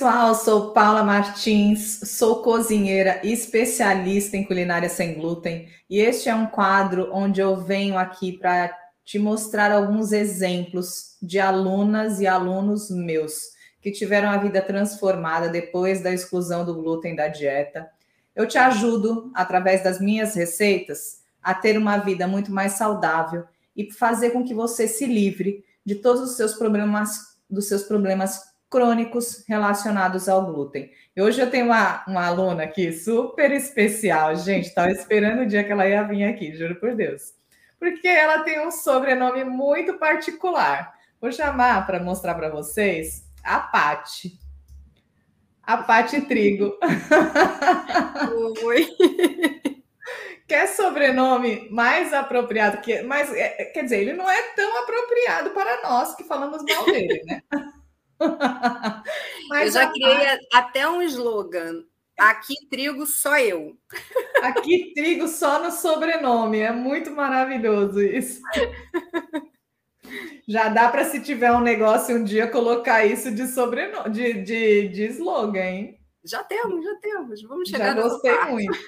Pessoal, sou Paula Martins, sou cozinheira especialista em culinária sem glúten e este é um quadro onde eu venho aqui para te mostrar alguns exemplos de alunas e alunos meus que tiveram a vida transformada depois da exclusão do glúten da dieta. Eu te ajudo, através das minhas receitas, a ter uma vida muito mais saudável e fazer com que você se livre de todos os seus problemas, dos seus problemas crônicos relacionados ao glúten. E hoje eu tenho uma, uma aluna aqui super especial, gente. Estava esperando o dia que ela ia vir aqui, juro por Deus. Porque ela tem um sobrenome muito particular. Vou chamar para mostrar para vocês a Pati. A Pati Trigo. Oi. Quer sobrenome mais apropriado que. Mas, é, quer dizer, ele não é tão apropriado para nós que falamos mal dele, né? Mas eu já criei até um slogan. Aqui trigo só eu. Aqui trigo só no sobrenome. É muito maravilhoso isso. Já dá para, se tiver um negócio um dia, colocar isso de sobrenome, de, de, de slogan, hein? Já temos, já temos. Vamos chegar Já gostei muito.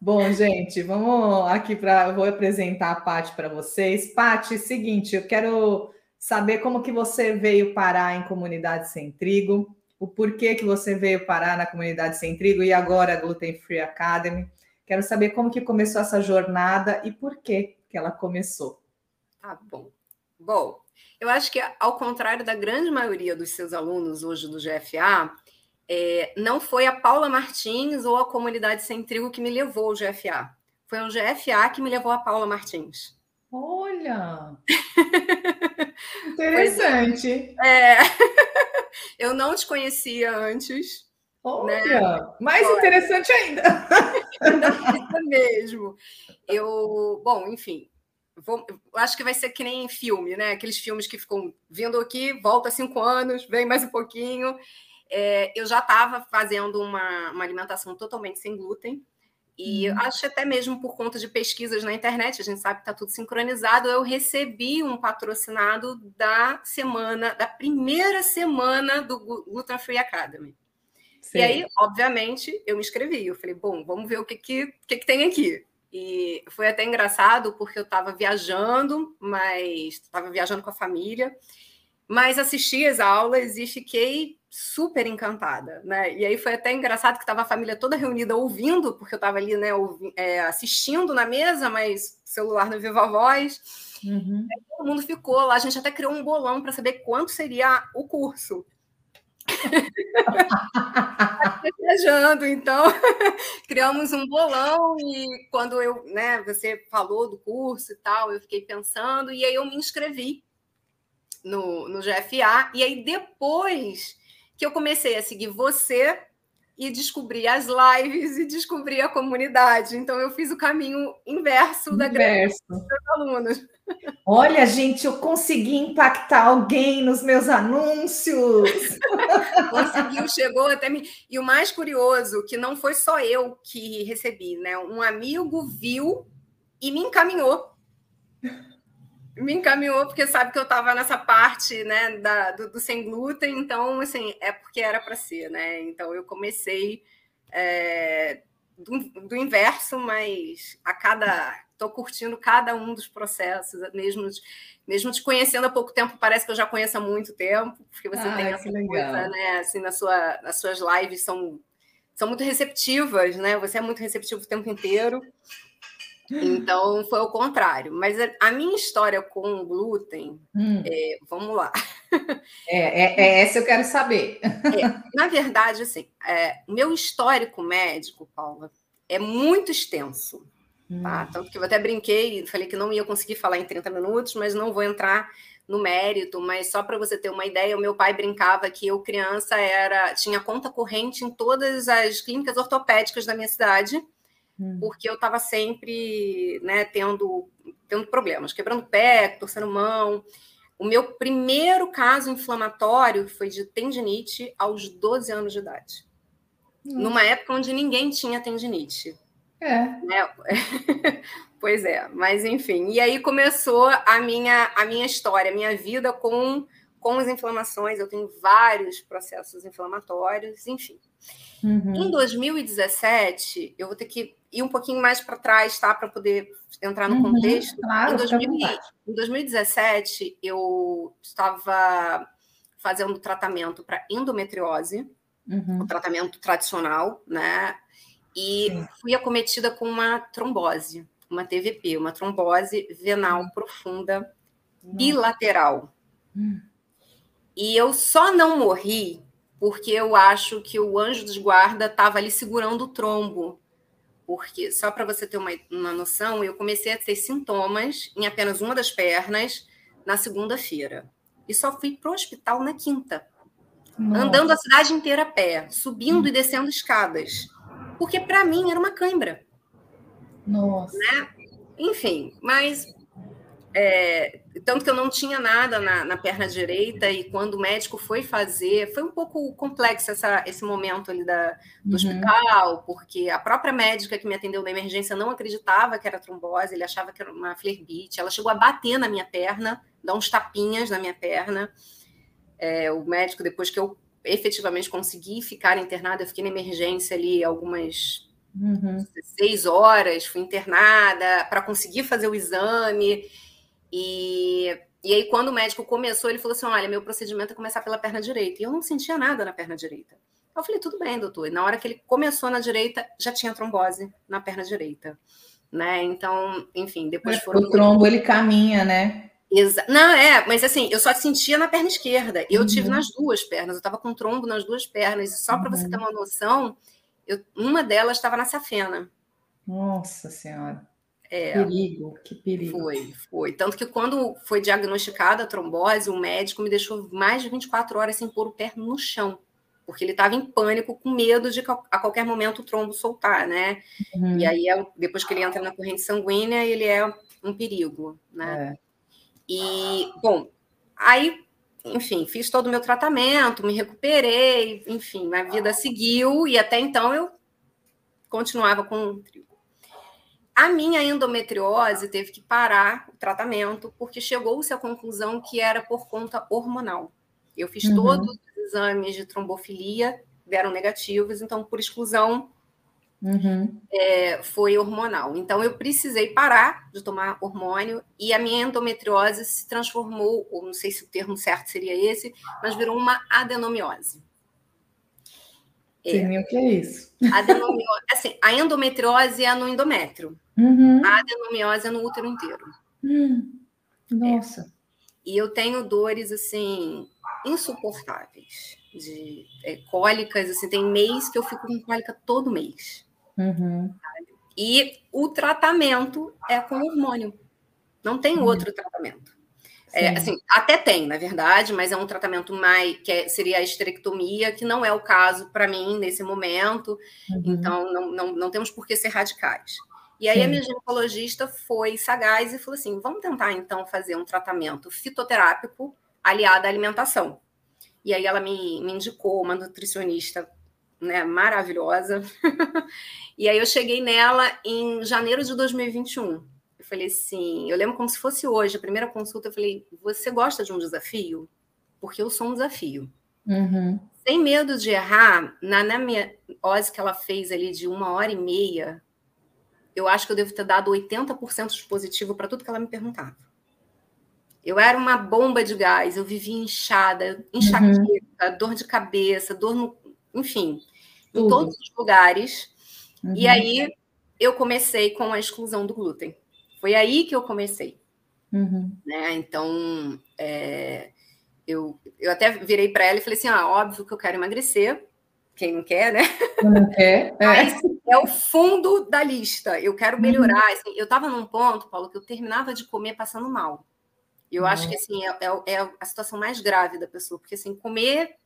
Bom, gente, vamos aqui para. Vou apresentar a Pati para vocês. Pati, seguinte, eu quero saber como que você veio parar em Comunidade Sem Trigo, o porquê que você veio parar na Comunidade Sem Trigo e agora Gluten Free Academy. Quero saber como que começou essa jornada e por que que ela começou. Tá bom. Bom, eu acho que ao contrário da grande maioria dos seus alunos hoje do GFA, é, não foi a Paula Martins ou a Comunidade Sem Trigo que me levou ao GFA. Foi o GFA que me levou a Paula Martins. Olha! Interessante. É. Eu não te conhecia antes. Olha, né? mais Olha. interessante ainda. Não, mesmo. Eu, bom, enfim, vou, acho que vai ser que nem filme, né? Aqueles filmes que ficam vindo aqui, volta cinco anos, vem mais um pouquinho. É, eu já estava fazendo uma, uma alimentação totalmente sem glúten, e uhum. acho até mesmo por conta de pesquisas na internet, a gente sabe que está tudo sincronizado, eu recebi um patrocinado da semana, da primeira semana do Gluten Free Academy. Sim. E aí, obviamente, eu me inscrevi. Eu falei, bom, vamos ver o que, que, que, que tem aqui. E foi até engraçado, porque eu estava viajando, mas estava viajando com a família, mas assisti as aulas e fiquei super encantada, né? E aí foi até engraçado que estava a família toda reunida ouvindo, porque eu estava ali, né, ouvi, é, assistindo na mesa, mas celular no viva voz. Uhum. todo mundo ficou lá, a gente até criou um bolão para saber quanto seria o curso. viajando, então criamos um bolão e quando eu, né, você falou do curso e tal, eu fiquei pensando e aí eu me inscrevi no, no GFA e aí depois que eu comecei a seguir você e descobri as lives e descobri a comunidade. Então, eu fiz o caminho inverso, da grande dos alunos. Olha, gente, eu consegui impactar alguém nos meus anúncios. Conseguiu, chegou até mim. E o mais curioso, que não foi só eu que recebi, né? Um amigo viu e me encaminhou me encaminhou porque sabe que eu estava nessa parte né, da, do, do, sem glúten, então assim é porque era para ser, né? Então eu comecei é, do, do, inverso, mas a cada estou curtindo cada um dos processos, mesmo mesmo te conhecendo há pouco tempo, parece que eu já conheço há muito tempo, porque você ah, tem essa coisa, né? Assim, na sua, nas suas lives são, são muito receptivas, né? Você é muito receptivo o tempo inteiro. Então foi o contrário. Mas a minha história com o glúten, hum. é, vamos lá. É, é, é, essa eu quero saber. É, na verdade, assim, é, meu histórico médico, Paula, é muito extenso. Tá? Hum. Tanto que eu até brinquei, falei que não ia conseguir falar em 30 minutos, mas não vou entrar no mérito, mas só para você ter uma ideia, o meu pai brincava que eu criança era tinha conta corrente em todas as clínicas ortopédicas da minha cidade Hum. porque eu estava sempre né, tendo, tendo problemas, quebrando pé, torcendo mão. O meu primeiro caso inflamatório foi de tendinite aos 12 anos de idade. Hum. Numa época onde ninguém tinha tendinite. É. Né? pois é, mas enfim. E aí começou a minha, a minha história, a minha vida com com as inflamações, eu tenho vários processos inflamatórios, enfim. Uhum. Em 2017, eu vou ter que ir um pouquinho mais para trás, tá? Para poder entrar no uhum, contexto. Claro, em, 2000, em 2017, eu estava fazendo tratamento para endometriose, uhum. o tratamento tradicional, né? E Sim. fui acometida com uma trombose, uma TVP, uma trombose venal uhum. profunda bilateral. Uhum. E eu só não morri porque eu acho que o anjo dos guarda estava ali segurando o trombo. Porque, só para você ter uma, uma noção, eu comecei a ter sintomas em apenas uma das pernas na segunda-feira. E só fui para o hospital na quinta. Nossa. Andando a cidade inteira a pé, subindo hum. e descendo escadas. Porque para mim era uma cãibra. Nossa. Né? Enfim, mas é, tanto que eu não tinha nada na, na, perna direita, e quando o médico foi fazer, foi um pouco complexo essa, esse momento ali da, do uhum. hospital, porque a própria médica que me atendeu na emergência não acreditava que era trombose, ele achava que era uma flerbite. Ela chegou a bater na minha perna, dar uns tapinhas na minha perna. É, o médico, depois que eu efetivamente consegui ficar internada, eu fiquei na emergência ali algumas uhum. seis horas, fui internada para conseguir fazer o exame. E, e aí, quando o médico começou, ele falou assim: olha, meu procedimento é começar pela perna direita. E eu não sentia nada na perna direita. Eu falei, tudo bem, doutor. E na hora que ele começou na direita, já tinha trombose na perna direita. Né? Então, enfim, depois foram. O trombo ele caminha, né? Exa não, é, mas assim, eu só sentia na perna esquerda. Eu uhum. tive nas duas pernas, eu estava com trombo nas duas pernas. E só para uhum. você ter uma noção, eu, uma delas estava na safena. Nossa Senhora. É, perigo, que perigo. Foi, foi. Tanto que quando foi diagnosticada a trombose, o médico me deixou mais de 24 horas sem pôr o pé no chão, porque ele estava em pânico, com medo de a qualquer momento o trombo soltar, né? Uhum. E aí, é depois que ele entra na corrente sanguínea, ele é um perigo, né? É. E, bom, aí, enfim, fiz todo o meu tratamento, me recuperei, enfim, a vida seguiu, e até então eu continuava com a minha endometriose teve que parar o tratamento porque chegou-se à conclusão que era por conta hormonal. Eu fiz uhum. todos os exames de trombofilia, deram negativos, então, por exclusão, uhum. é, foi hormonal. Então, eu precisei parar de tomar hormônio e a minha endometriose se transformou, ou não sei se o termo certo seria esse, mas virou uma adenomiose. É. o que é isso? Adenomiose, assim, a endometriose é no endométrio. Uhum. A adenomiose é no útero inteiro. Hum. Nossa. É. E eu tenho dores, assim, insuportáveis. De é, cólicas, assim, tem mês que eu fico com cólica todo mês. Uhum. E o tratamento é com hormônio. Não tem uhum. outro tratamento. É, assim, até tem, na verdade, mas é um tratamento mais que é, seria a esterectomia, que não é o caso para mim nesse momento. Uhum. Então, não, não, não temos por que ser radicais. E aí Sim. a minha ginecologista foi sagaz e falou assim: vamos tentar então fazer um tratamento fitoterápico aliado à alimentação. E aí ela me, me indicou uma nutricionista né, maravilhosa. e aí eu cheguei nela em janeiro de 2021 falei assim, eu lembro como se fosse hoje, a primeira consulta, eu falei, você gosta de um desafio? Porque eu sou um desafio. Uhum. Sem medo de errar, na, minha ose que ela fez ali de uma hora e meia, eu acho que eu devo ter dado 80% de positivo para tudo que ela me perguntava. Eu era uma bomba de gás, eu vivia inchada, enxaqueca, uhum. dor de cabeça, dor no. Enfim, tudo. em todos os lugares. Uhum. E aí eu comecei com a exclusão do glúten. Foi aí que eu comecei. Uhum. Né? Então, é, eu, eu até virei para ela e falei assim: ah, óbvio que eu quero emagrecer. Quem não quer, né? Não quer. É. Mas é o fundo da lista. Eu quero melhorar. Uhum. Assim, eu estava num ponto, Paulo, que eu terminava de comer passando mal. Eu uhum. acho que assim é, é, é, a situação mais grave da pessoa, porque assim comer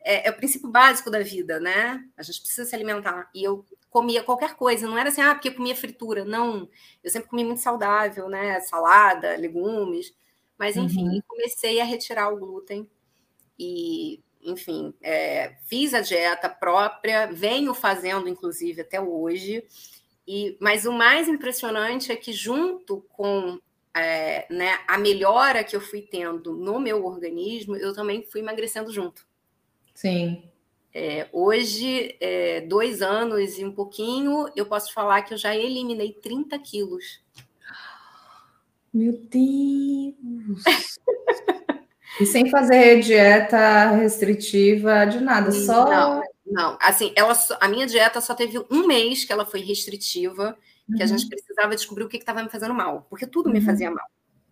é, é, o princípio básico da vida, né? A gente precisa se alimentar. E eu comia qualquer coisa, não era assim, ah, porque comia fritura. Não, eu sempre comi muito saudável, né? Salada, legumes. Mas, enfim, uhum. comecei a retirar o glúten e, enfim, é, fiz a dieta própria, venho fazendo, inclusive, até hoje. E, mas o mais impressionante é que, junto com é, né, a melhora que eu fui tendo no meu organismo, eu também fui emagrecendo junto. Sim. É, hoje, é, dois anos e um pouquinho, eu posso falar que eu já eliminei 30 quilos. Meu Deus! e sem fazer dieta restritiva de nada, só. Não, não. assim, ela, a minha dieta só teve um mês que ela foi restritiva, que uhum. a gente precisava descobrir o que estava me fazendo mal, porque tudo uhum. me fazia mal.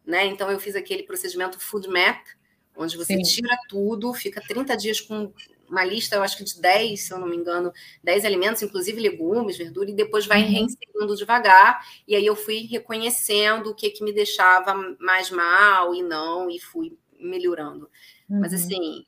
Né? Então, eu fiz aquele procedimento Food Map, onde você Sim. tira tudo, fica 30 dias com uma lista, eu acho que de 10, se eu não me engano, 10 alimentos, inclusive legumes, verdura, e depois vai uhum. reinserindo devagar. E aí eu fui reconhecendo o que, que me deixava mais mal e não, e fui melhorando. Uhum. Mas assim,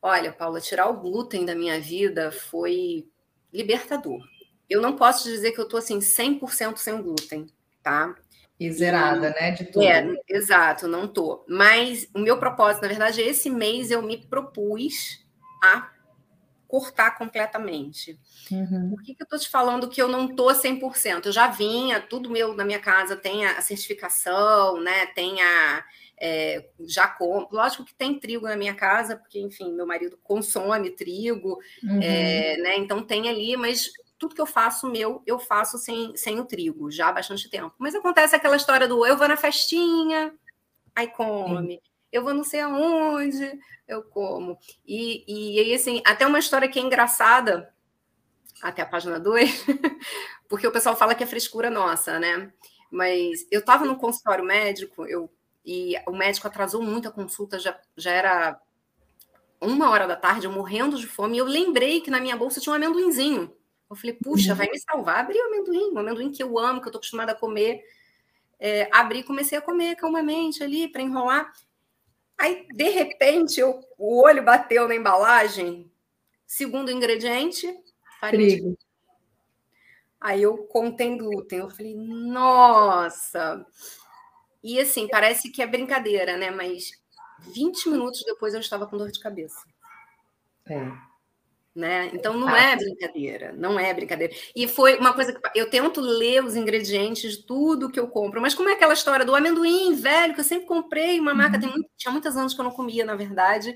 olha, Paula, tirar o glúten da minha vida foi libertador. Eu não posso dizer que eu tô assim 100% sem glúten, tá? E zerada, né? De tudo. É, exato, não tô. Mas o meu propósito, na verdade, esse mês eu me propus a cortar completamente. Uhum. Por que, que eu estou te falando que eu não estou 100%? Eu já vinha, tudo meu na minha casa tem a certificação, né? Tem a. É, já compro. Lógico que tem trigo na minha casa, porque, enfim, meu marido consome trigo, uhum. é, né? Então tem ali, mas tudo que eu faço meu, eu faço sem, sem o trigo, já há bastante tempo. Mas acontece aquela história do eu vou na festinha, aí come. Sim eu vou não sei aonde, eu como. E, e aí, assim, até uma história que é engraçada, até a página 2, porque o pessoal fala que é frescura nossa, né? Mas eu estava no consultório médico, eu, e o médico atrasou muito a consulta, já, já era uma hora da tarde, eu morrendo de fome, e eu lembrei que na minha bolsa tinha um amendoinzinho. Eu falei, puxa, vai me salvar. Abri o amendoim, um amendoim que eu amo, que eu estou acostumada a comer. É, abri e comecei a comer calmamente ali, para enrolar. Aí, de repente, eu, o olho bateu na embalagem. Segundo ingrediente, farinha. Trigo. Aí eu contei glúten. Eu falei, nossa! E assim, parece que é brincadeira, né? Mas 20 minutos depois eu estava com dor de cabeça. É. Né? Então não é brincadeira, não é brincadeira. E foi uma coisa que eu tento ler os ingredientes de tudo que eu compro, mas como é aquela história do amendoim velho que eu sempre comprei, uma marca uhum. tem muito, tinha muitos anos que eu não comia, na verdade,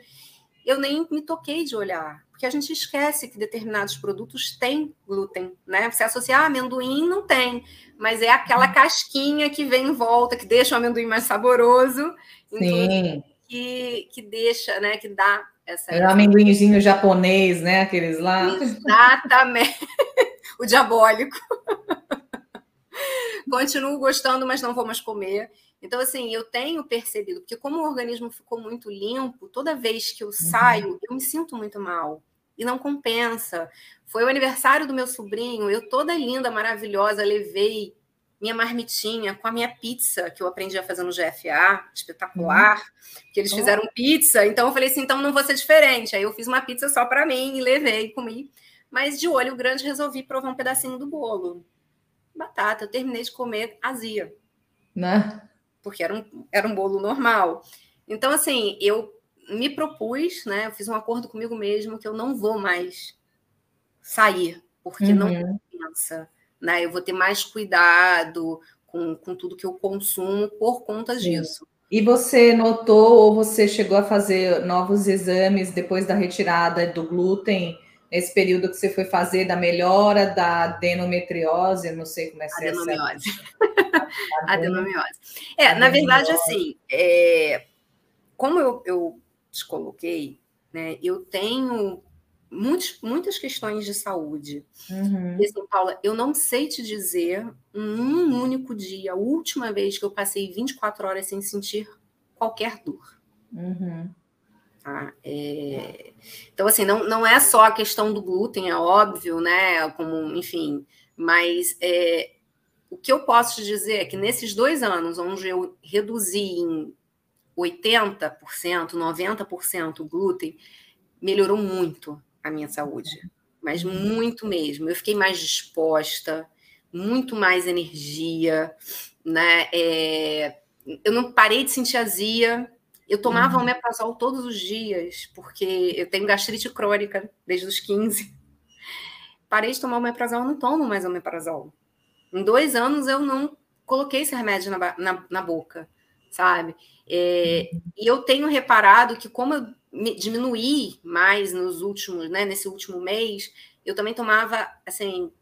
eu nem me toquei de olhar, porque a gente esquece que determinados produtos têm glúten, né? Você associa ah, amendoim não tem, mas é aquela casquinha que vem em volta que deixa o amendoim mais saboroso, Sim. que que deixa, né, que dá essa é o amendoinzinho japonês, né? Aqueles lá. Exatamente. o diabólico. Continuo gostando, mas não vou mais comer. Então, assim, eu tenho percebido, porque como o organismo ficou muito limpo, toda vez que eu uhum. saio, eu me sinto muito mal. E não compensa. Foi o aniversário do meu sobrinho, eu toda linda, maravilhosa, levei minha marmitinha com a minha pizza que eu aprendi a fazer no GFA, espetacular, uhum. que eles fizeram pizza, então eu falei assim, então não vou ser diferente. Aí eu fiz uma pizza só para mim e levei, comi. Mas de olho grande resolvi provar um pedacinho do bolo. Batata, eu terminei de comer azia. Né? Porque era um, era um bolo normal. Então, assim, eu me propus, né? Eu fiz um acordo comigo mesmo que eu não vou mais sair, porque uhum. não compensa né? Eu vou ter mais cuidado com, com tudo que eu consumo por conta Sim. disso. E você notou ou você chegou a fazer novos exames depois da retirada do glúten, nesse período que você foi fazer da melhora da adenometriose? não sei como é que é Adenomiose. Adenomiose. É, na verdade, assim, é, como eu, eu te coloquei, né, eu tenho muitos, muitas questões de saúde. Uhum. E assim, Paula, eu não sei te dizer um único dia, a última vez que eu passei 24 horas sem sentir qualquer dor. Uhum. Tá? É... Então, assim, não, não é só a questão do glúten, é óbvio, né? Como, enfim, mas é... o que eu posso te dizer é que nesses dois anos, onde eu reduzi em 80%, 90% o glúten, melhorou muito a minha saúde, mas muito mesmo. Eu fiquei mais disposta, muito mais energia, né? É, eu não parei de sentir azia. Eu tomava uhum. omeprazol todos os dias, porque eu tenho gastrite crônica desde os 15. Parei de tomar omeprazol, eu não tomo mais omeprazol. Em dois anos eu não coloquei esse remédio na, na, na boca, sabe? É, e eu tenho reparado que, como eu diminuí mais nos últimos, né, nesse último mês, eu também tomava, assim,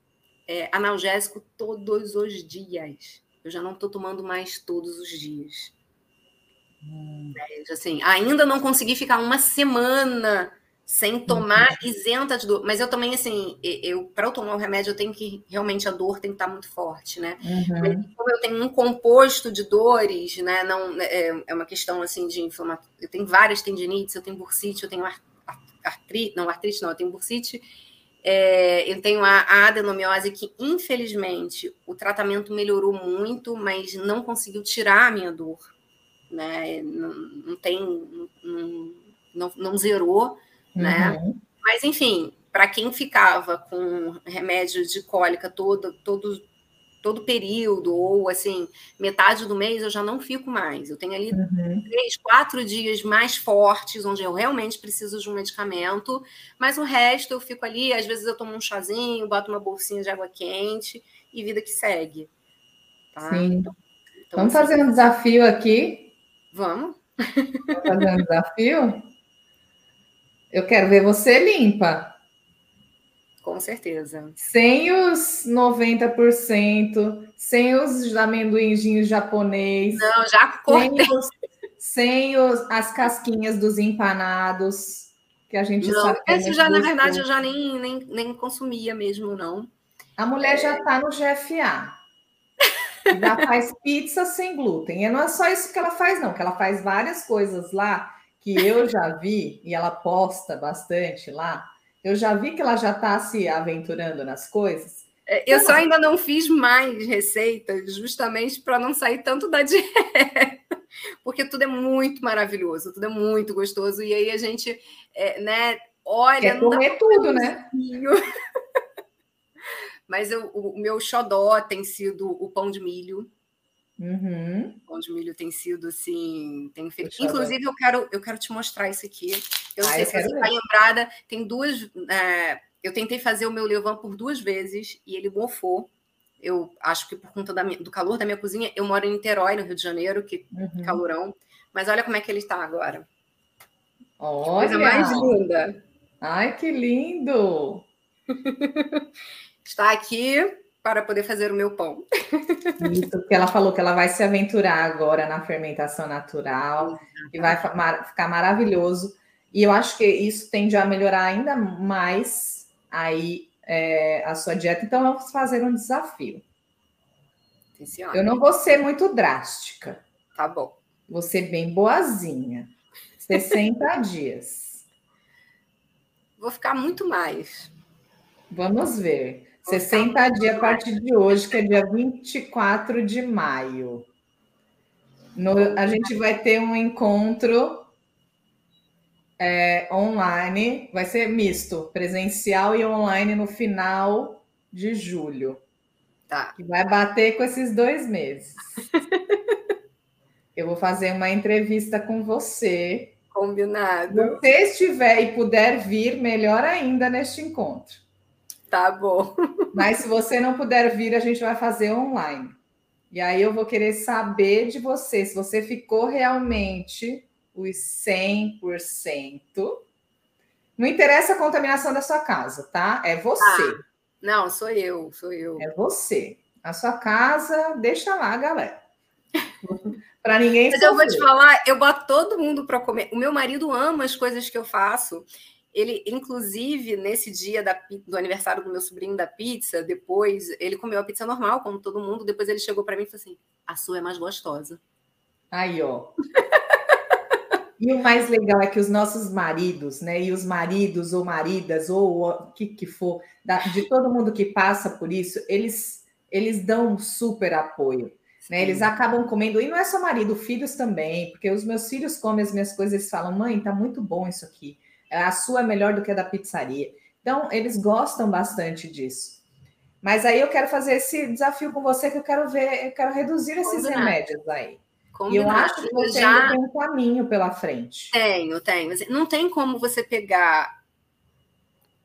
é, analgésico todos os dias. Eu já não estou tomando mais todos os dias. Hum. É, assim, ainda não consegui ficar uma semana sem tomar uhum. isenta de dor. Mas eu também, assim, eu para eu tomar o remédio, eu tenho que realmente a dor tem que estar tá muito forte, né? Uhum. como eu tenho um composto de dores, né? Não é, é uma questão assim de inflamação. Eu tenho várias tendinites, eu tenho bursite, eu tenho artrite, não artrite, não, eu tenho bursite. É, eu tenho a, a adenomiose que, infelizmente, o tratamento melhorou muito, mas não conseguiu tirar a minha dor, né? Não, não tem, não, não, não zerou né? Uhum. Mas, enfim, para quem ficava com remédio de cólica todo, todo, todo período, ou assim, metade do mês, eu já não fico mais. Eu tenho ali uhum. três, quatro dias mais fortes, onde eu realmente preciso de um medicamento, mas o resto eu fico ali, às vezes eu tomo um chazinho, boto uma bolsinha de água quente e vida que segue. Tá? Sim. Então, então, Vamos assim, fazer um desafio aqui? Vamos. Vamos fazer um desafio? Eu quero ver você limpa. Com certeza. Sem os 90%, sem os amendoinzinhos japonês. Não, já cortei. Sem, os, sem os, as casquinhas dos empanados, que a gente não, sabe. É esse já, na verdade, eu já nem, nem, nem consumia mesmo, não. A mulher é... já está no GFA. já faz pizza sem glúten. E não é só isso que ela faz, não, que ela faz várias coisas lá que eu já vi, e ela posta bastante lá, eu já vi que ela já está se aventurando nas coisas. É, eu só ainda não fiz mais receitas, justamente para não sair tanto da dieta, porque tudo é muito maravilhoso, tudo é muito gostoso, e aí a gente, é, né, olha. Quer comer tudo, né? Mas eu, o meu xodó tem sido o pão de milho. Uhum. De milho tem sido assim, tem feito. Inclusive, eu quero, eu quero te mostrar isso aqui. Eu não sei se você está lembrada. Tem duas. É, eu tentei fazer o meu levan por duas vezes e ele mofou. Eu acho que por conta da, do calor da minha cozinha, eu moro em Niterói, no Rio de Janeiro, que uhum. calorão. Mas olha como é que ele está agora. Olha! Que coisa mais linda. Ai, que lindo! está aqui para poder fazer o meu pão. Isso, porque ela falou que ela vai se aventurar agora na fermentação natural e vai ficar maravilhoso. E eu acho que isso tende a melhorar ainda mais aí é, a sua dieta. Então, vamos fazer um desafio. Eu não vou ser muito drástica. Tá bom. Vou ser bem boazinha. 60 dias. Vou ficar muito mais. Vamos ver. 60 dias a partir de hoje, que é dia 24 de maio. No, a gente vai ter um encontro é, online, vai ser misto, presencial e online no final de julho. Tá. Que vai bater com esses dois meses. Eu vou fazer uma entrevista com você. Combinado. Se você estiver e puder vir, melhor ainda neste encontro. Tá bom. Mas se você não puder vir, a gente vai fazer online. E aí eu vou querer saber de você se você ficou realmente os 100%. Não interessa a contaminação da sua casa, tá? É você. Ah, não, sou eu, sou eu. É você. A sua casa, deixa lá, galera. para ninguém Mas sofrer. eu vou te falar, eu boto todo mundo para comer. O meu marido ama as coisas que eu faço. Ele, inclusive, nesse dia da, do aniversário do meu sobrinho da pizza, depois ele comeu a pizza normal, como todo mundo. Depois ele chegou para mim e falou assim: a sua é mais gostosa. Aí, ó. e o mais legal é que os nossos maridos, né? E os maridos ou maridas, ou o que, que for, da, de todo mundo que passa por isso, eles, eles dão um super apoio. Né? Eles acabam comendo, e não é só marido, filhos também, porque os meus filhos comem as minhas coisas e falam: mãe, tá muito bom isso aqui a sua é melhor do que a da pizzaria. Então, eles gostam bastante disso. Mas aí eu quero fazer esse desafio com você, que eu quero ver, eu quero reduzir esses Combinado. remédios aí. Combinado. E eu acho que você já... tem um caminho pela frente. Tenho, tenho. Não tem como você pegar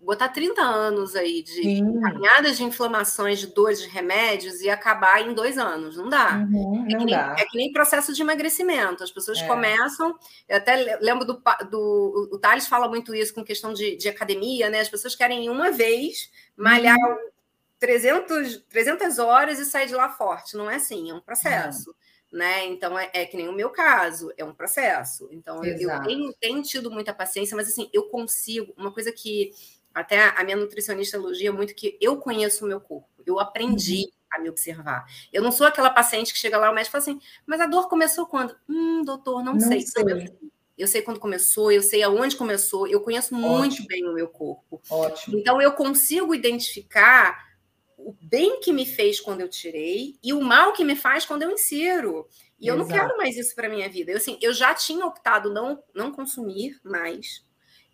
botar 30 anos aí de caminhadas de inflamações, de dores, de remédios e acabar em dois anos. Não dá. Uhum, é, não que nem, dá. é que nem processo de emagrecimento. As pessoas é. começam. Eu até lembro do, do. O Thales fala muito isso com questão de, de academia, né? As pessoas querem uma vez malhar uhum. 300, 300 horas e sair de lá forte. Não é assim, é um processo. Uhum né? Então é, é, que nem o meu caso, é um processo. Então eu, eu tenho, tenho, tido muita paciência, mas assim, eu consigo, uma coisa que até a minha nutricionista elogia muito que eu conheço o meu corpo, eu aprendi uhum. a me observar. Eu não sou aquela paciente que chega lá, o médico fala assim, mas a dor começou quando? Hum, doutor, não, não sei. sei. Eu sei quando começou, eu sei aonde começou, eu conheço Ótimo. muito bem o meu corpo. Ótimo. Então eu consigo identificar o bem que me fez quando eu tirei e o mal que me faz quando eu insiro. E Exato. eu não quero mais isso para minha vida. Eu, assim, eu já tinha optado não, não consumir mais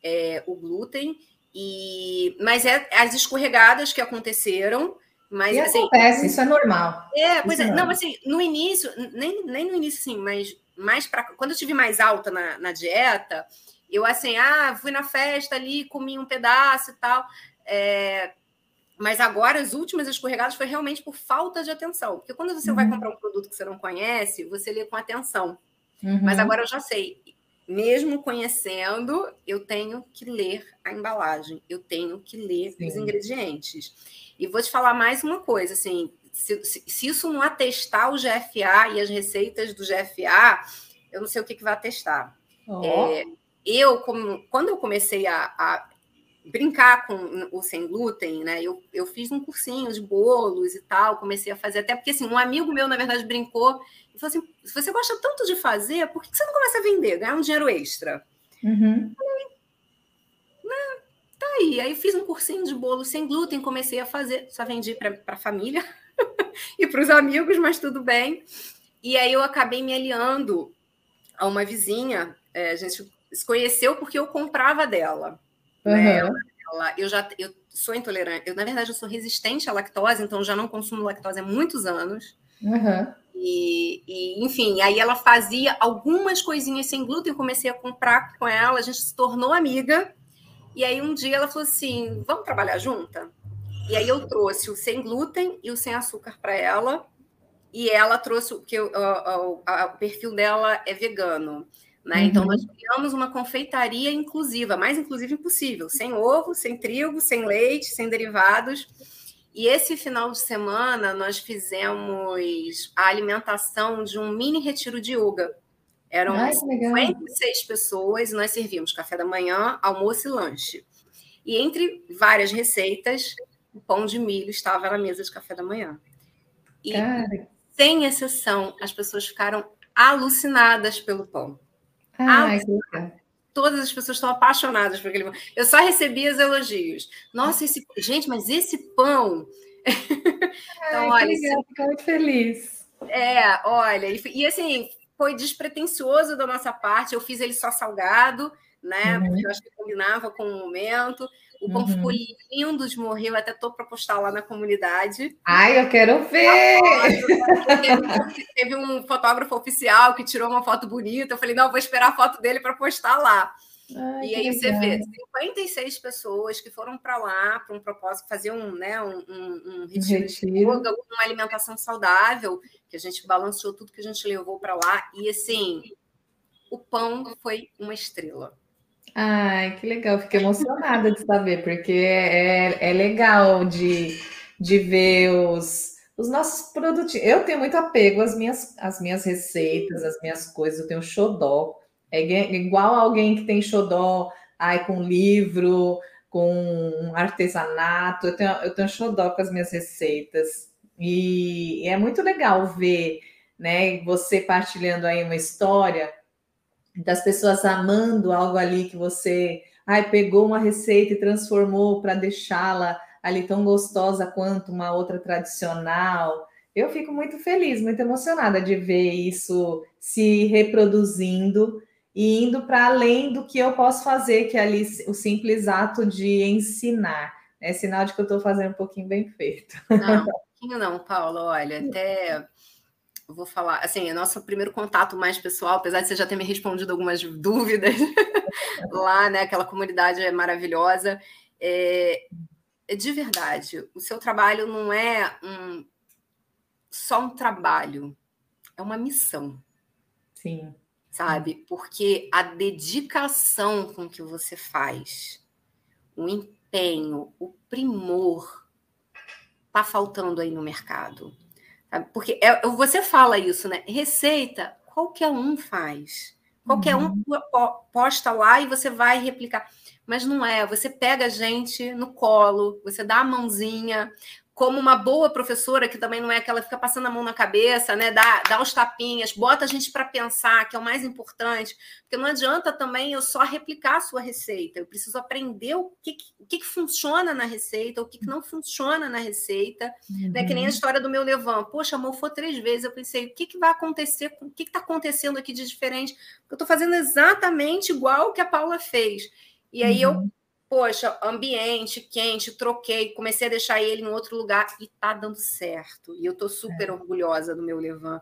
é, o glúten, e mas é as escorregadas que aconteceram. Mas, e assim, acontece, isso é normal. É, pois isso é. Não, assim, no início, nem, nem no início, assim, mas mais para quando eu tive mais alta na, na dieta, eu assim, ah, fui na festa ali, comi um pedaço e tal. É, mas agora, as últimas escorregadas foi realmente por falta de atenção. Porque quando você uhum. vai comprar um produto que você não conhece, você lê com atenção. Uhum. Mas agora eu já sei. Mesmo conhecendo, eu tenho que ler a embalagem, eu tenho que ler Sim. os ingredientes. E vou te falar mais uma coisa, assim, se, se, se, isso não atestar o GFA e as receitas do GFA, eu não sei o que, que vai atestar. Oh. É, eu, como, quando eu comecei a, a brincar com o sem glúten, né? Eu, eu fiz um cursinho de bolos e tal, comecei a fazer, até porque assim, um amigo meu, na verdade, brincou e falou assim: se você gosta tanto de fazer, por que você não começa a vender, ganhar um dinheiro extra? Uhum. Falei, né, tá aí. Aí fiz um cursinho de bolo sem glúten, comecei a fazer, só vendi para a família e para os amigos, mas tudo bem. E aí eu acabei me aliando a uma vizinha, é, a gente se conheceu porque eu comprava dela. Uhum. Né? Ela, ela, eu já eu sou intolerante. Eu, na verdade, eu sou resistente à lactose, então já não consumo lactose há muitos anos. Uhum. E, e, enfim, aí ela fazia algumas coisinhas sem glúten, eu comecei a comprar com ela, a gente se tornou amiga. E aí um dia ela falou assim: vamos trabalhar junta? E aí eu trouxe o sem glúten e o sem açúcar para ela. E ela trouxe, porque o, o, o perfil dela é vegano. Né? Uhum. Então, nós criamos uma confeitaria inclusiva, mais inclusiva impossível, sem ovo, sem trigo, sem leite, sem derivados. E esse final de semana nós fizemos a alimentação de um mini retiro de yoga. Eram Ai, 56 pessoas e nós servimos café da manhã, almoço e lanche. E entre várias receitas, o pão de milho estava na mesa de café da manhã. E, Cara. sem exceção, as pessoas ficaram alucinadas pelo pão. Ai, ah, todas as pessoas estão apaixonadas por aquele pão. Eu só recebi os elogios. Nossa, esse gente, mas esse pão. então, Ai, olha, legal, fico muito feliz. É, olha, e, e, assim, foi despretensioso da nossa parte. Eu fiz ele só salgado, né? Uhum. Porque eu acho que combinava com o momento. O pão uhum. ficou lindo de morrer, eu até estou para postar lá na comunidade. Ai, eu quero ver! Teve, teve, um fotógrafo oficial que tirou uma foto bonita. Eu falei, não, vou esperar a foto dele para postar lá. Ai, e aí você vê 56 pessoas que foram para lá para um propósito, fazer um, né, um, um, um retiro, retiro. de yoga, uma alimentação saudável, que a gente balanceou tudo que a gente levou para lá. E assim, o pão foi uma estrela. Ai, que legal, fiquei emocionada de saber, porque é, é legal de, de ver os, os nossos produtos. Eu tenho muito apego às minhas, às minhas receitas, às minhas coisas, eu tenho xodó. É igual alguém que tem xodó ai, com livro, com artesanato, eu tenho, eu tenho xodó com as minhas receitas. E, e é muito legal ver né, você partilhando aí uma história das pessoas amando algo ali que você ai, pegou uma receita e transformou para deixá-la ali tão gostosa quanto uma outra tradicional. Eu fico muito feliz, muito emocionada de ver isso se reproduzindo e indo para além do que eu posso fazer, que é ali o simples ato de ensinar. É sinal de que eu estou fazendo um pouquinho bem feito. Não, um pouquinho não, Paulo. Olha, até eu vou falar, assim, é nosso primeiro contato mais pessoal, apesar de você já ter me respondido algumas dúvidas lá, né? Aquela comunidade é maravilhosa. É, é, de verdade, o seu trabalho não é um, só um trabalho, é uma missão. Sim. Sabe? Porque a dedicação com que você faz, o empenho, o primor, tá faltando aí no mercado. Sabe? Porque é, você fala isso, né? Receita, qualquer um faz. Qualquer uhum. um posta lá e você vai replicar. Mas não é, você pega a gente no colo, você dá a mãozinha, como uma boa professora, que também não é aquela que fica passando a mão na cabeça, né? Dá, dá os tapinhas, bota a gente para pensar, que é o mais importante. Porque não adianta também eu só replicar a sua receita. Eu preciso aprender o que, o que, que funciona na receita, o que, que não funciona na receita. Uhum. Né? Que nem a uhum. história do meu Levan. Poxa, mofou três vezes. Eu pensei, o que, que vai acontecer? O que está acontecendo aqui de diferente? Porque eu estou fazendo exatamente igual o que a Paula fez. E aí uhum. eu poxa, ambiente quente, troquei, comecei a deixar ele em outro lugar e tá dando certo. E eu tô super é. orgulhosa do meu Levan,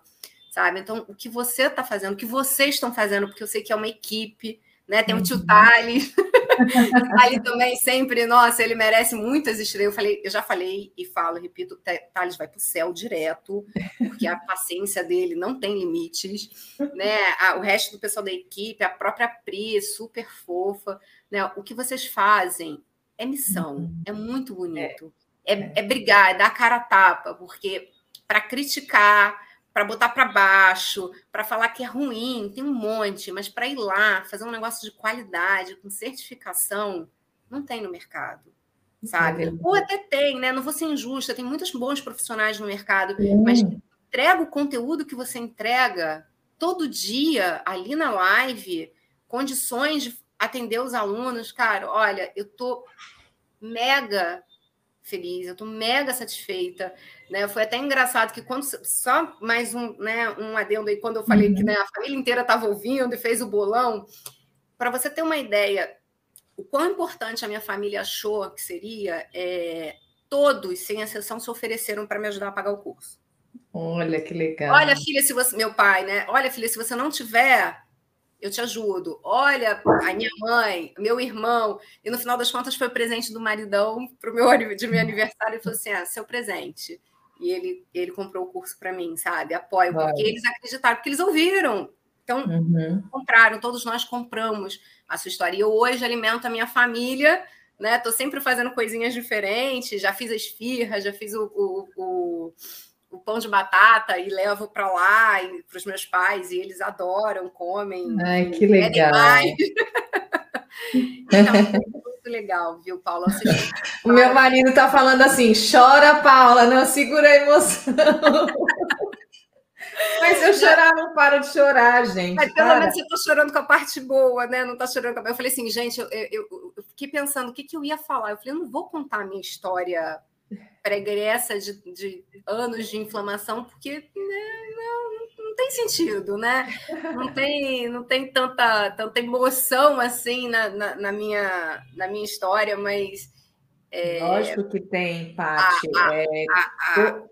sabe? Então, o que você tá fazendo, o que vocês estão fazendo, porque eu sei que é uma equipe, né? Tem o tio uhum. Thales. Ali também sempre, nossa, ele merece muitas estrelas. Eu falei, eu já falei e falo, repito, Thales vai para o céu direto, porque a paciência dele não tem limites, né? o resto do pessoal da equipe, a própria Pri, super fofa, né? O que vocês fazem é missão, uhum. é muito bonito. É, é, é brigar, é dar cara a tapa, porque para criticar, para botar para baixo, para falar que é ruim, tem um monte, mas para ir lá, fazer um negócio de qualidade, com certificação, não tem no mercado, sabe? Ou até tem, né? Não vou ser injusta, tem muitos bons profissionais no mercado, mas entrega o conteúdo que você entrega todo dia ali na live, condições de atender os alunos, cara, olha, eu tô mega feliz, eu tô mega satisfeita, né? Foi até engraçado que quando só mais um, né, um adendo aí quando eu falei uhum. que né, a família inteira estava ouvindo e fez o bolão, para você ter uma ideia, o quão importante a minha família achou que seria, é, todos, sem exceção, se ofereceram para me ajudar a pagar o curso. Olha que legal. Olha, filha, se você, meu pai, né? Olha, filha, se você não tiver eu te ajudo. Olha, a minha mãe, meu irmão. E no final das contas foi o presente do maridão pro meu, de meu aniversário. Ele falou assim: ah, seu presente. E ele, ele comprou o curso para mim, sabe? Apoio, porque eles acreditaram, porque eles ouviram. Então, uhum. compraram, todos nós compramos a sua história. E eu hoje alimento a minha família, né? Tô sempre fazendo coisinhas diferentes, já fiz a esfirra, já fiz o, o, o o pão de batata e levo para lá para os meus pais e eles adoram, comem. Ai, que legal. então, muito legal, viu, Paula? O meu marido está falando assim: chora, Paula, não segura a emoção. Mas se eu chorar, não paro de chorar, gente. Mas pelo menos você está chorando com a parte boa, né? Não está chorando com a... Eu falei assim, gente, eu, eu, eu, fiquei pensando o que, que eu ia falar. Eu falei, eu não vou contar a minha história pregressa de, de anos de inflamação, porque né, não, não tem sentido, né? Não tem, não tem tanta, tanta emoção assim na, na, na minha, na minha história, mas. É, Lógico que tem, Paty. É, to,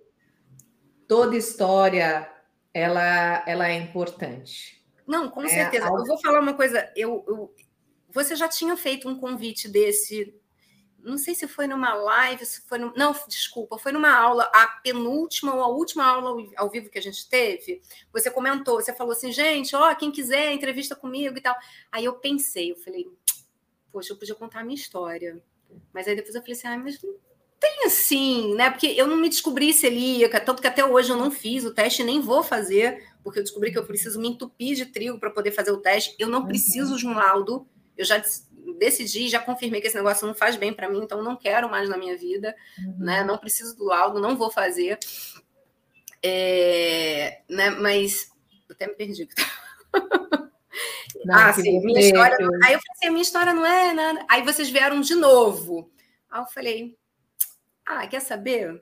toda história ela, ela é importante. Não, com é, certeza. Eu vou falar uma coisa. Eu, eu, você já tinha feito um convite desse não sei se foi numa live, se foi no, não, desculpa, foi numa aula, a penúltima ou a última aula ao vivo que a gente teve, você comentou, você falou assim, gente, ó, quem quiser entrevista comigo e tal. Aí eu pensei, eu falei, poxa, eu podia contar a minha história. Mas aí depois eu falei assim, ah, mas não tem assim, né? Porque eu não me descobri celíaca, tanto que até hoje eu não fiz o teste, nem vou fazer, porque eu descobri que eu preciso me entupir de trigo para poder fazer o teste. Eu não uhum. preciso de um laudo. Eu já decidi, já confirmei que esse negócio não faz bem para mim, então não quero mais na minha vida, uhum. né? Não preciso do laudo, não vou fazer. É, né? Mas até me perdi. Não, ah, sim, minha história. Não... Aí eu falei assim, a minha história não é nada. Aí vocês vieram de novo. Aí eu falei, ah, quer saber?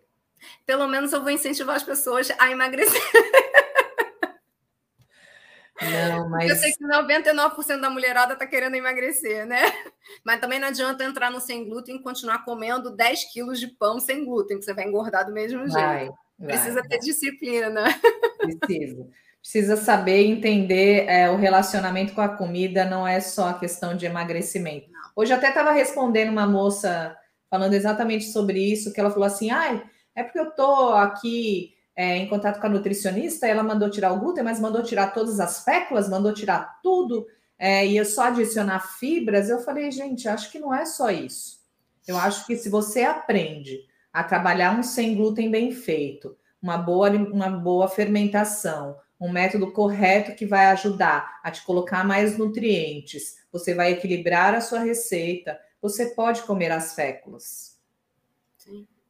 Pelo menos eu vou incentivar as pessoas a emagrecer. Não, mas... Eu sei que 99% da mulherada está querendo emagrecer, né? Mas também não adianta entrar no sem glúten e continuar comendo 10 quilos de pão sem glúten, que você vai engordar do mesmo jeito. Vai, Precisa vai. ter disciplina. Precisa. precisa saber entender é, o relacionamento com a comida, não é só a questão de emagrecimento. Hoje até estava respondendo uma moça falando exatamente sobre isso, que ela falou assim, ai, é porque eu tô aqui é, em contato com a nutricionista, ela mandou tirar o glúten, mas mandou tirar todas as féculas, mandou tirar tudo, é, e eu só adicionar fibras. Eu falei, gente, acho que não é só isso. Eu acho que se você aprende a trabalhar um sem glúten bem feito, uma boa, uma boa fermentação, um método correto que vai ajudar a te colocar mais nutrientes, você vai equilibrar a sua receita, você pode comer as féculas.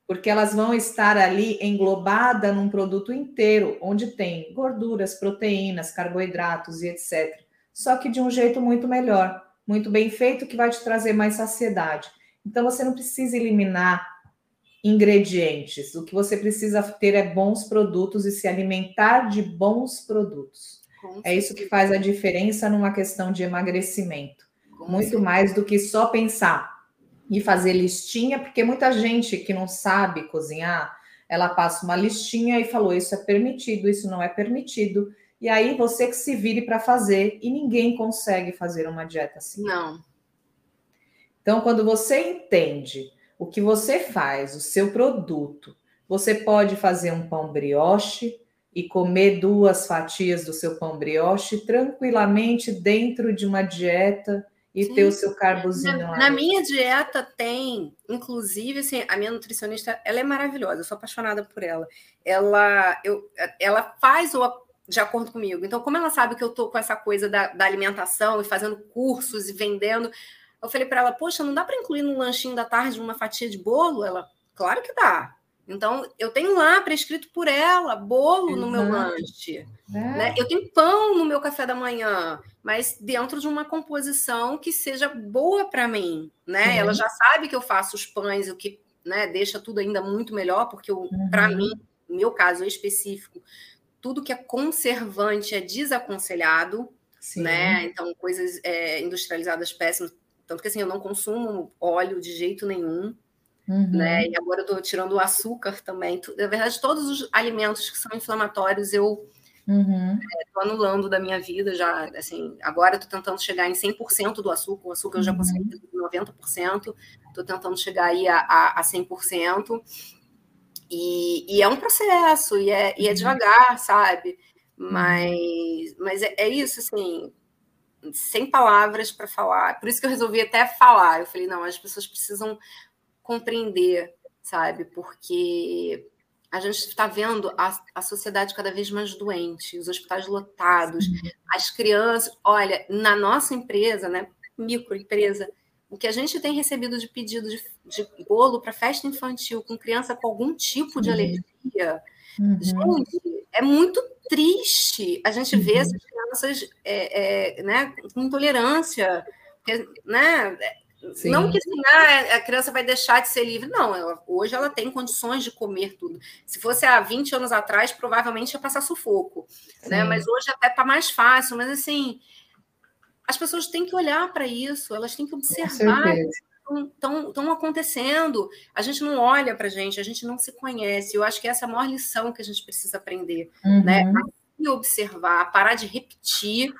Porque elas vão estar ali englobada num produto inteiro, onde tem gorduras, proteínas, carboidratos e etc. Só que de um jeito muito melhor, muito bem feito, que vai te trazer mais saciedade. Então você não precisa eliminar ingredientes. O que você precisa ter é bons produtos e se alimentar de bons produtos. é isso que faz a diferença numa questão de emagrecimento. Com Muito certeza. mais do que só pensar e fazer listinha, porque muita gente que não sabe cozinhar, ela passa uma listinha e falou: isso é permitido, isso não é permitido. E aí você que se vire para fazer e ninguém consegue fazer uma dieta assim. Não. Então, quando você entende o que você faz, o seu produto. Você pode fazer um pão brioche e comer duas fatias do seu pão brioche tranquilamente dentro de uma dieta e Sim. ter o seu carbozinho na, lá. Na minha dieta tem, inclusive, assim, a minha nutricionista, ela é maravilhosa, eu sou apaixonada por ela. Ela, eu, ela faz o de acordo comigo. Então, como ela sabe que eu tô com essa coisa da, da alimentação e fazendo cursos e vendendo, eu falei para ela, poxa, não dá para incluir no lanchinho da tarde uma fatia de bolo? Ela, claro que dá. Então, eu tenho lá prescrito por ela bolo no meu lanche. É. Né? Eu tenho pão no meu café da manhã, mas dentro de uma composição que seja boa para mim. Né? Ela já sabe que eu faço os pães, o que né, deixa tudo ainda muito melhor, porque uhum. para mim, no meu caso específico, tudo que é conservante é desaconselhado. Sim. Né? Então, coisas é, industrializadas péssimas tanto que assim, eu não consumo óleo de jeito nenhum. Uhum. Né? E agora eu estou tirando o açúcar também. Na verdade, todos os alimentos que são inflamatórios eu estou uhum. é, anulando da minha vida já. Assim, agora estou tentando chegar em 100% do açúcar. O açúcar eu já consegui uhum. 90%. Estou tentando chegar aí a, a, a 100%. E, e é um processo, e é, e é uhum. devagar, sabe? Uhum. Mas, mas é, é isso, assim, sem palavras para falar. Por isso que eu resolvi até falar. Eu falei, não, as pessoas precisam compreender, sabe? Porque a gente está vendo a, a sociedade cada vez mais doente, os hospitais lotados, as crianças. Olha, na nossa empresa, né, microempresa, o que a gente tem recebido de pedido de, de bolo para festa infantil com criança com algum tipo de alergia, uhum. gente, é muito triste a gente ver uhum. essas crianças é, é, né, com intolerância, né? Sim. Não que assim, ah, a criança vai deixar de ser livre. Não, ela, hoje ela tem condições de comer tudo. Se fosse há 20 anos atrás, provavelmente ia passar sufoco. Né? Mas hoje até está mais fácil. Mas assim, as pessoas têm que olhar para isso, elas têm que observar estão acontecendo. A gente não olha para a gente, a gente não se conhece. Eu acho que essa é a maior lição que a gente precisa aprender, uhum. né? A se observar, parar de repetir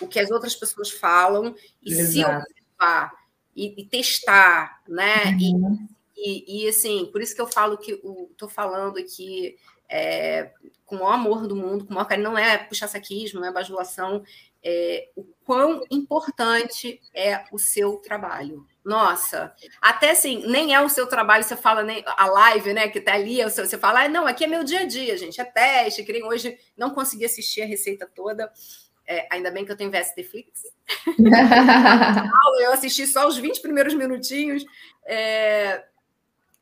o que as outras pessoas falam e Exato. se observar e, e testar, né? Uhum. E, e, assim, por isso que eu falo que estou falando aqui é, com o maior amor do mundo, com o maior carinho, não é puxar saquismo, não é bajulação, é, o quão importante é o seu trabalho. Nossa, até assim, nem é o seu trabalho, você fala, nem a live, né, que tá ali, é você fala, ah, não, aqui é meu dia a dia, gente, é teste, que nem hoje não consegui assistir a receita toda, é, ainda bem que eu tenho VSTFlix. eu assisti só os 20 primeiros minutinhos, é,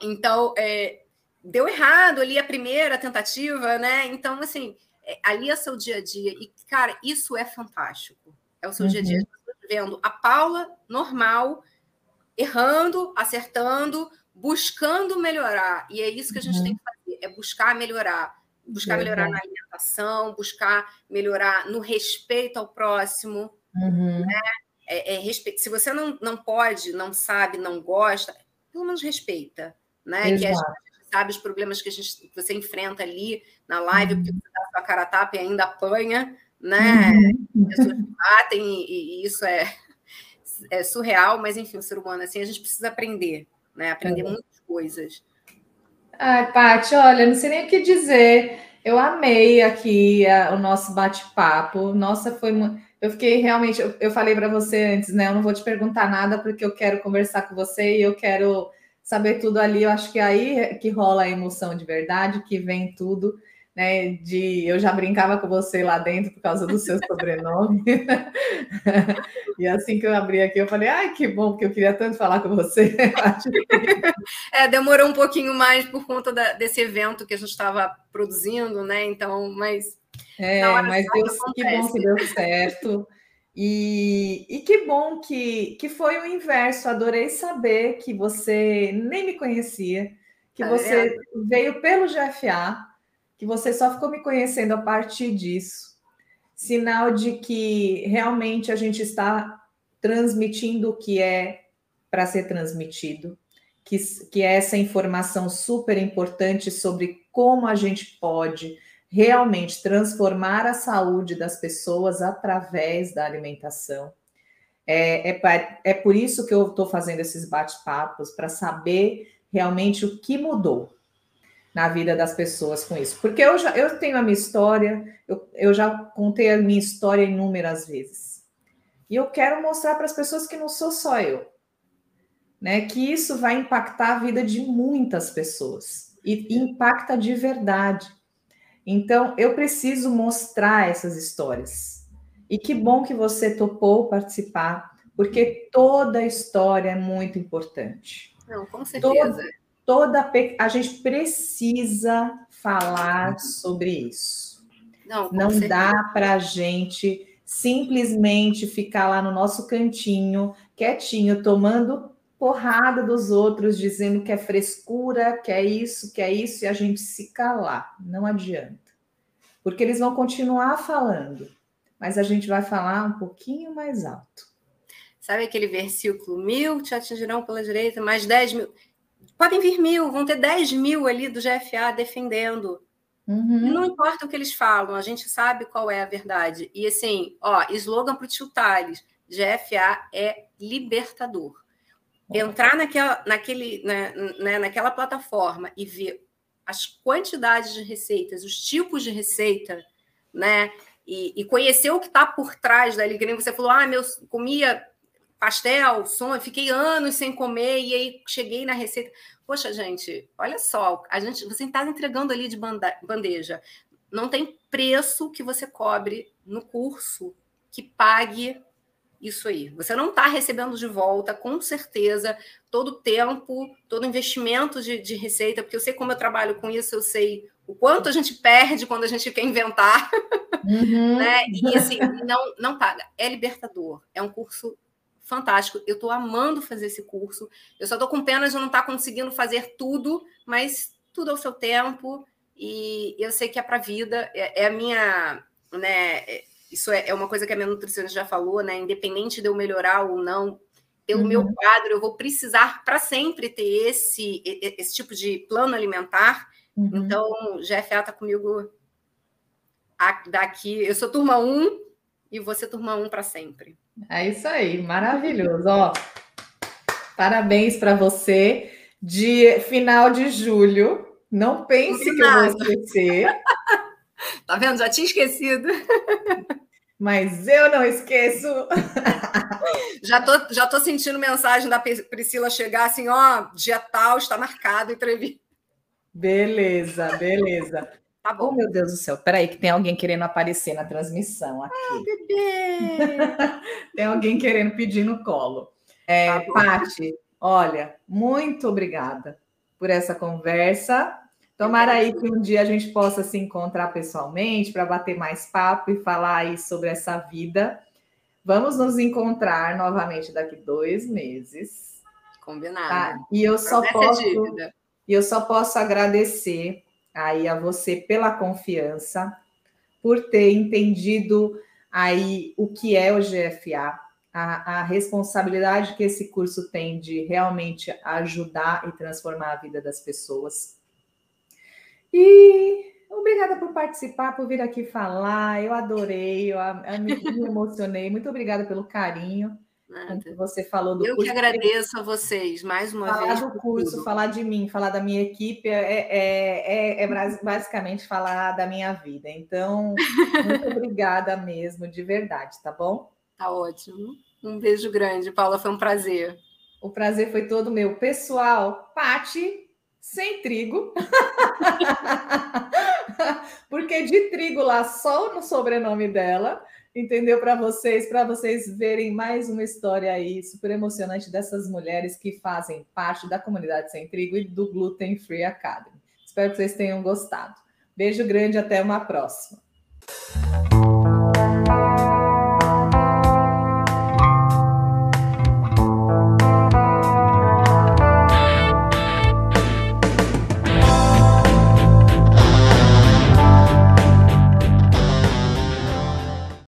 então, é, deu errado ali a primeira tentativa, né, então, assim, é, ali é seu dia a dia. E, cara, isso é fantástico. É o seu uhum. dia a dia. Uhum. Vendo a Paula normal, errando, acertando, buscando melhorar. E é isso que a gente uhum. tem que fazer: é buscar melhorar. Buscar melhorar na alimentação, buscar melhorar no respeito ao próximo. Uhum. Né? É, é respeito. Se você não, não pode, não sabe, não gosta, pelo menos respeita. Né? Que a gente sabe os problemas que, a gente, que você enfrenta ali na live, porque você dá sua cara tapa e ainda apanha, né? Uhum. Pessoas batem e, e, isso é, é surreal, mas enfim, o ser humano assim, a gente precisa aprender, né? Aprender uhum. muitas coisas. Ai, Paty, olha, não sei nem o que dizer. Eu amei aqui a, o nosso bate-papo. Nossa, foi eu fiquei realmente. Eu, eu falei para você antes, né? Eu não vou te perguntar nada porque eu quero conversar com você e eu quero saber tudo ali. Eu acho que é aí que rola a emoção de verdade, que vem tudo né? De eu já brincava com você lá dentro por causa do seu sobrenome. e assim que eu abri aqui, eu falei, ai, que bom, porque eu queria tanto falar com você. é, demorou um pouquinho mais por conta da, desse evento que a gente estava produzindo, né? Então, mas. É, mas Deus, que bom que deu certo. E, e que bom que, que foi o inverso. Adorei saber que você nem me conhecia, que tá você veio pelo GFA que você só ficou me conhecendo a partir disso. Sinal de que realmente a gente está transmitindo o que é para ser transmitido, que, que é essa informação super importante sobre como a gente pode realmente transformar a saúde das pessoas através da alimentação. É, é, é por isso que eu estou fazendo esses bate-papos, para saber realmente o que mudou na vida das pessoas com isso. Porque eu já eu tenho a minha história, eu, eu já contei a minha história inúmeras vezes. E eu quero mostrar para as pessoas que não sou só eu. Né, que isso vai impactar a vida de muitas pessoas e impacta de verdade. Então, eu preciso mostrar essas histórias. E que bom que você topou participar, porque toda a história é muito importante. Não, com certeza. Toda a gente precisa falar sobre isso. Não, Não dá para a gente simplesmente ficar lá no nosso cantinho, quietinho, tomando porrada dos outros, dizendo que é frescura, que é isso, que é isso, e a gente se calar. Não adianta. Porque eles vão continuar falando, mas a gente vai falar um pouquinho mais alto. Sabe aquele versículo? Mil te atingirão pela direita, mais dez mil. Podem vir mil, vão ter 10 mil ali do GFA defendendo. Uhum. Não importa o que eles falam, a gente sabe qual é a verdade. E assim, ó, slogan para o Tio Tales: GFA é libertador. Entrar naquela, naquele, né, né, naquela plataforma e ver as quantidades de receitas, os tipos de receita, né? E, e conhecer o que está por trás da que você falou, ah, meu, comia pastel, som, fiquei anos sem comer e aí cheguei na receita. Poxa, gente, olha só, a gente, você está entregando ali de bandeja. Não tem preço que você cobre no curso que pague isso aí. Você não está recebendo de volta, com certeza, todo o tempo, todo o investimento de, de, receita, porque eu sei como eu trabalho com isso, eu sei o quanto a gente perde quando a gente quer inventar, uhum. né? E assim, não, não paga. É libertador, é um curso fantástico. Eu estou amando fazer esse curso. Eu só estou com pena de não estar tá conseguindo fazer tudo, mas tudo ao seu tempo. E eu sei que é para a vida. É, é, a minha. Né, é, isso é, é, uma coisa que a minha nutricionista já falou, né? Independente de eu melhorar ou não, pelo uhum. meu quadro, eu vou precisar para sempre ter esse, esse tipo de plano alimentar. Uhum. Então, GFA está comigo daqui. Eu sou turma 1 e você turma 1 para sempre. É isso aí, maravilhoso. Ó, parabéns para você. De final de julho. Não pense que eu vou esquecer. tá vendo? Já tinha esquecido. Mas eu não esqueço. já tô, já tô sentindo mensagem da Priscila chegar assim, ó, dia tal está marcado entrevista. Beleza, beleza. Tá bom. Oh, meu Deus do céu. Peraí, que tem alguém querendo aparecer na transmissão aqui. Ah, bebê! tem alguém querendo pedir no colo. É, tá Pati, olha, muito obrigada por essa conversa. Tomara aí que um dia a gente possa se encontrar pessoalmente para bater mais papo e falar aí sobre essa vida. Vamos nos encontrar novamente daqui dois meses. Combinado. Tá? E eu só posso, e eu só posso agradecer aí a você pela confiança, por ter entendido aí o que é o GFA, a, a, responsabilidade que esse curso tem de realmente ajudar e transformar a vida das pessoas. E obrigada por participar, por vir aqui falar. Eu adorei, eu, me, me emocionei. Muito obrigada pelo carinho. Nada. Você falou do Eu curso. que agradeço a vocês mais uma falar vez. Falar do curso, tudo. falar de mim, falar da minha equipe é, é, é, é, basicamente falar da minha vida. Então, muito obrigada mesmo, de verdade, tá bom? Tá ótimo. Um beijo grande, Paula, foi um prazer. O prazer foi todo meu. Pessoal, Pati, sem trigo. Porque de trigo lá só no sobrenome dela entendeu? Para vocês, para vocês verem mais uma história aí super emocionante dessas mulheres que fazem parte da comunidade Sem Trigo e do Gluten Free Academy. Espero que vocês tenham gostado. Beijo grande, até uma próxima.